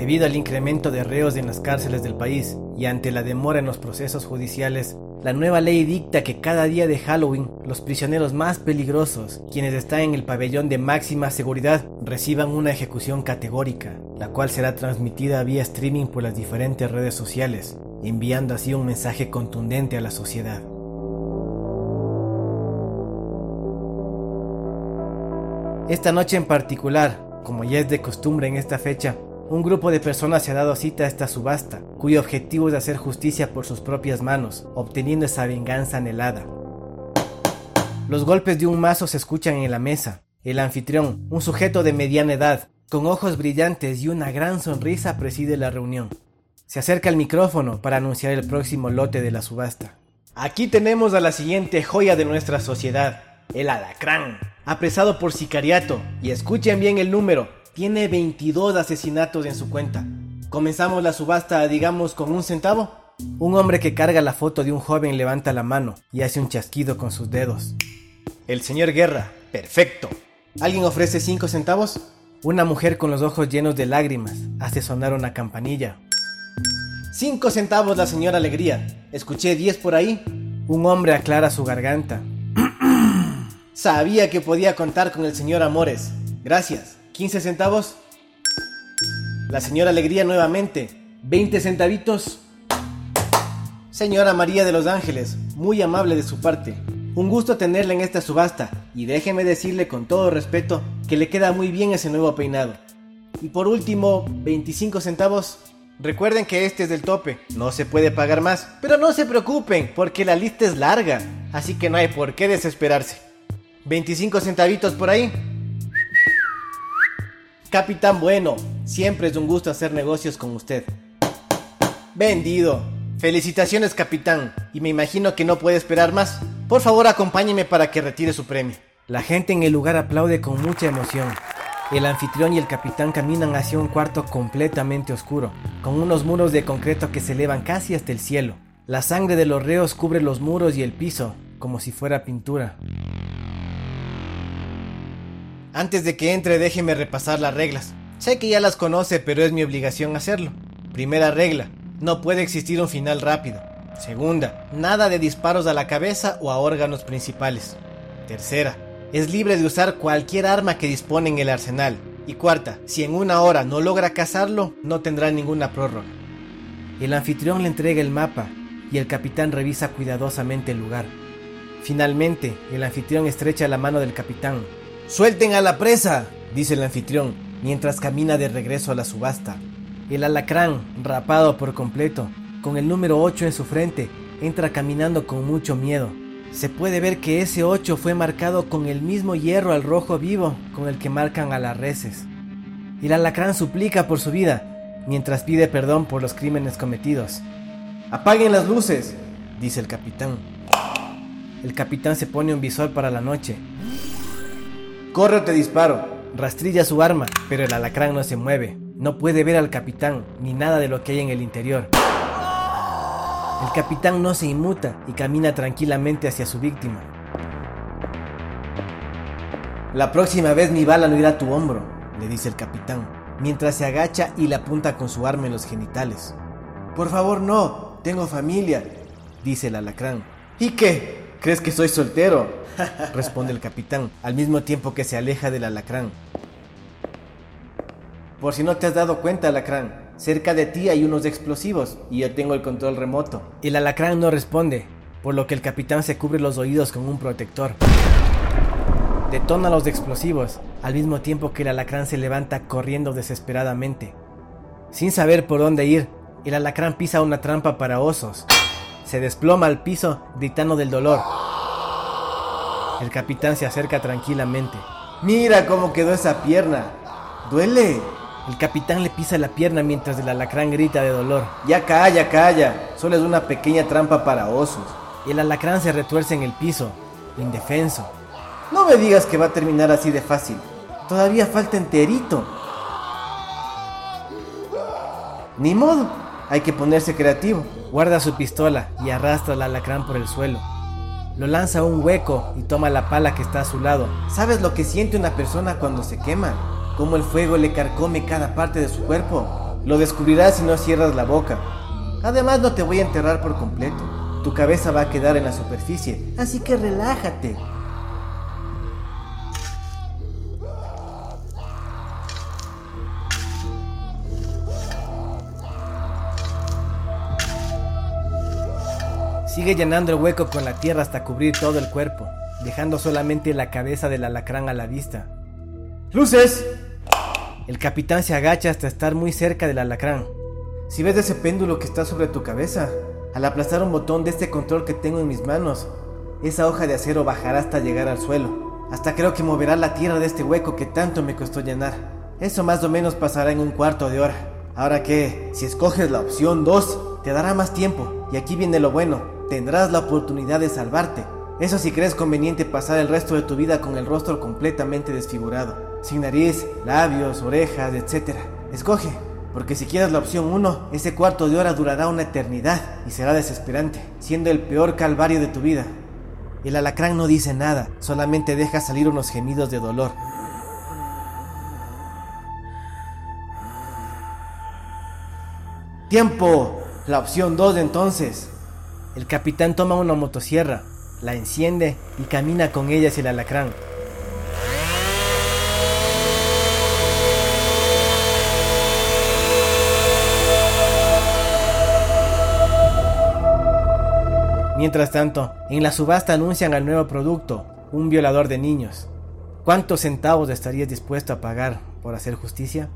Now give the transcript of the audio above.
Debido al incremento de reos en las cárceles del país y ante la demora en los procesos judiciales, la nueva ley dicta que cada día de Halloween los prisioneros más peligrosos, quienes están en el pabellón de máxima seguridad, reciban una ejecución categórica, la cual será transmitida vía streaming por las diferentes redes sociales, enviando así un mensaje contundente a la sociedad. Esta noche en particular, como ya es de costumbre en esta fecha, un grupo de personas se ha dado cita a esta subasta, cuyo objetivo es hacer justicia por sus propias manos, obteniendo esa venganza anhelada. Los golpes de un mazo se escuchan en la mesa. El anfitrión, un sujeto de mediana edad, con ojos brillantes y una gran sonrisa, preside la reunión. Se acerca al micrófono para anunciar el próximo lote de la subasta. Aquí tenemos a la siguiente joya de nuestra sociedad, el alacrán, apresado por sicariato. Y escuchen bien el número, tiene 22 asesinatos en su cuenta. Comenzamos la subasta, digamos, con un centavo. Un hombre que carga la foto de un joven levanta la mano y hace un chasquido con sus dedos. El señor Guerra, perfecto. ¿Alguien ofrece 5 centavos? Una mujer con los ojos llenos de lágrimas hace sonar una campanilla. 5 centavos la señora Alegría. Escuché 10 por ahí. Un hombre aclara su garganta. Sabía que podía contar con el señor Amores. Gracias. 15 centavos. La señora Alegría nuevamente. 20 centavitos. Señora María de los Ángeles, muy amable de su parte. Un gusto tenerla en esta subasta y déjeme decirle con todo respeto que le queda muy bien ese nuevo peinado. Y por último, 25 centavos. Recuerden que este es del tope, no se puede pagar más, pero no se preocupen porque la lista es larga, así que no hay por qué desesperarse. 25 centavitos por ahí. Capitán Bueno, siempre es un gusto hacer negocios con usted. Vendido. Felicitaciones, capitán. Y me imagino que no puede esperar más. Por favor, acompáñeme para que retire su premio. La gente en el lugar aplaude con mucha emoción. El anfitrión y el capitán caminan hacia un cuarto completamente oscuro, con unos muros de concreto que se elevan casi hasta el cielo. La sangre de los reos cubre los muros y el piso, como si fuera pintura. Antes de que entre déjeme repasar las reglas. Sé que ya las conoce, pero es mi obligación hacerlo. Primera regla, no puede existir un final rápido. Segunda, nada de disparos a la cabeza o a órganos principales. Tercera, es libre de usar cualquier arma que dispone en el arsenal. Y cuarta, si en una hora no logra cazarlo, no tendrá ninguna prórroga. El anfitrión le entrega el mapa y el capitán revisa cuidadosamente el lugar. Finalmente, el anfitrión estrecha la mano del capitán Suelten a la presa, dice el anfitrión, mientras camina de regreso a la subasta. El alacrán, rapado por completo, con el número 8 en su frente, entra caminando con mucho miedo. Se puede ver que ese 8 fue marcado con el mismo hierro al rojo vivo con el que marcan a las reses. El alacrán suplica por su vida, mientras pide perdón por los crímenes cometidos. Apaguen las luces, dice el capitán. El capitán se pone un visor para la noche Corre o te disparo. Rastrilla su arma, pero el alacrán no se mueve. No puede ver al capitán ni nada de lo que hay en el interior. El capitán no se inmuta y camina tranquilamente hacia su víctima. La próxima vez mi bala no irá a tu hombro, le dice el capitán, mientras se agacha y le apunta con su arma en los genitales. Por favor, no, tengo familia, dice el alacrán. ¿Y qué? ¿Crees que soy soltero? Responde el capitán, al mismo tiempo que se aleja del alacrán. Por si no te has dado cuenta, alacrán, cerca de ti hay unos explosivos y yo tengo el control remoto. El alacrán no responde, por lo que el capitán se cubre los oídos con un protector. Detona los explosivos, al mismo tiempo que el alacrán se levanta corriendo desesperadamente. Sin saber por dónde ir, el alacrán pisa una trampa para osos se desploma al piso gritando del dolor. El capitán se acerca tranquilamente. Mira cómo quedó esa pierna. ¿Duele? El capitán le pisa la pierna mientras el alacrán grita de dolor. Ya calla, calla. Solo es una pequeña trampa para osos. El alacrán se retuerce en el piso, indefenso. No me digas que va a terminar así de fácil. Todavía falta enterito. Ni modo, hay que ponerse creativo. Guarda su pistola y arrastra al alacrán por el suelo. Lo lanza a un hueco y toma la pala que está a su lado. ¿Sabes lo que siente una persona cuando se quema? Cómo el fuego le carcome cada parte de su cuerpo. Lo descubrirás si no cierras la boca. Además no te voy a enterrar por completo. Tu cabeza va a quedar en la superficie, así que relájate. Sigue llenando el hueco con la tierra hasta cubrir todo el cuerpo, dejando solamente la cabeza del alacrán a la vista. ¡Luces! El capitán se agacha hasta estar muy cerca del alacrán. Si ves ese péndulo que está sobre tu cabeza, al aplastar un botón de este control que tengo en mis manos, esa hoja de acero bajará hasta llegar al suelo. Hasta creo que moverá la tierra de este hueco que tanto me costó llenar. Eso más o menos pasará en un cuarto de hora. Ahora que, si escoges la opción 2, te dará más tiempo. Y aquí viene lo bueno, tendrás la oportunidad de salvarte. Eso si crees conveniente pasar el resto de tu vida con el rostro completamente desfigurado, sin nariz, labios, orejas, etc. Escoge, porque si quieres la opción 1, ese cuarto de hora durará una eternidad y será desesperante, siendo el peor calvario de tu vida. El alacrán no dice nada, solamente deja salir unos gemidos de dolor. ¡Tiempo! La opción 2 entonces. El capitán toma una motosierra, la enciende y camina con ella hacia el alacrán. Mientras tanto, en la subasta anuncian al nuevo producto, un violador de niños. ¿Cuántos centavos estarías dispuesto a pagar por hacer justicia?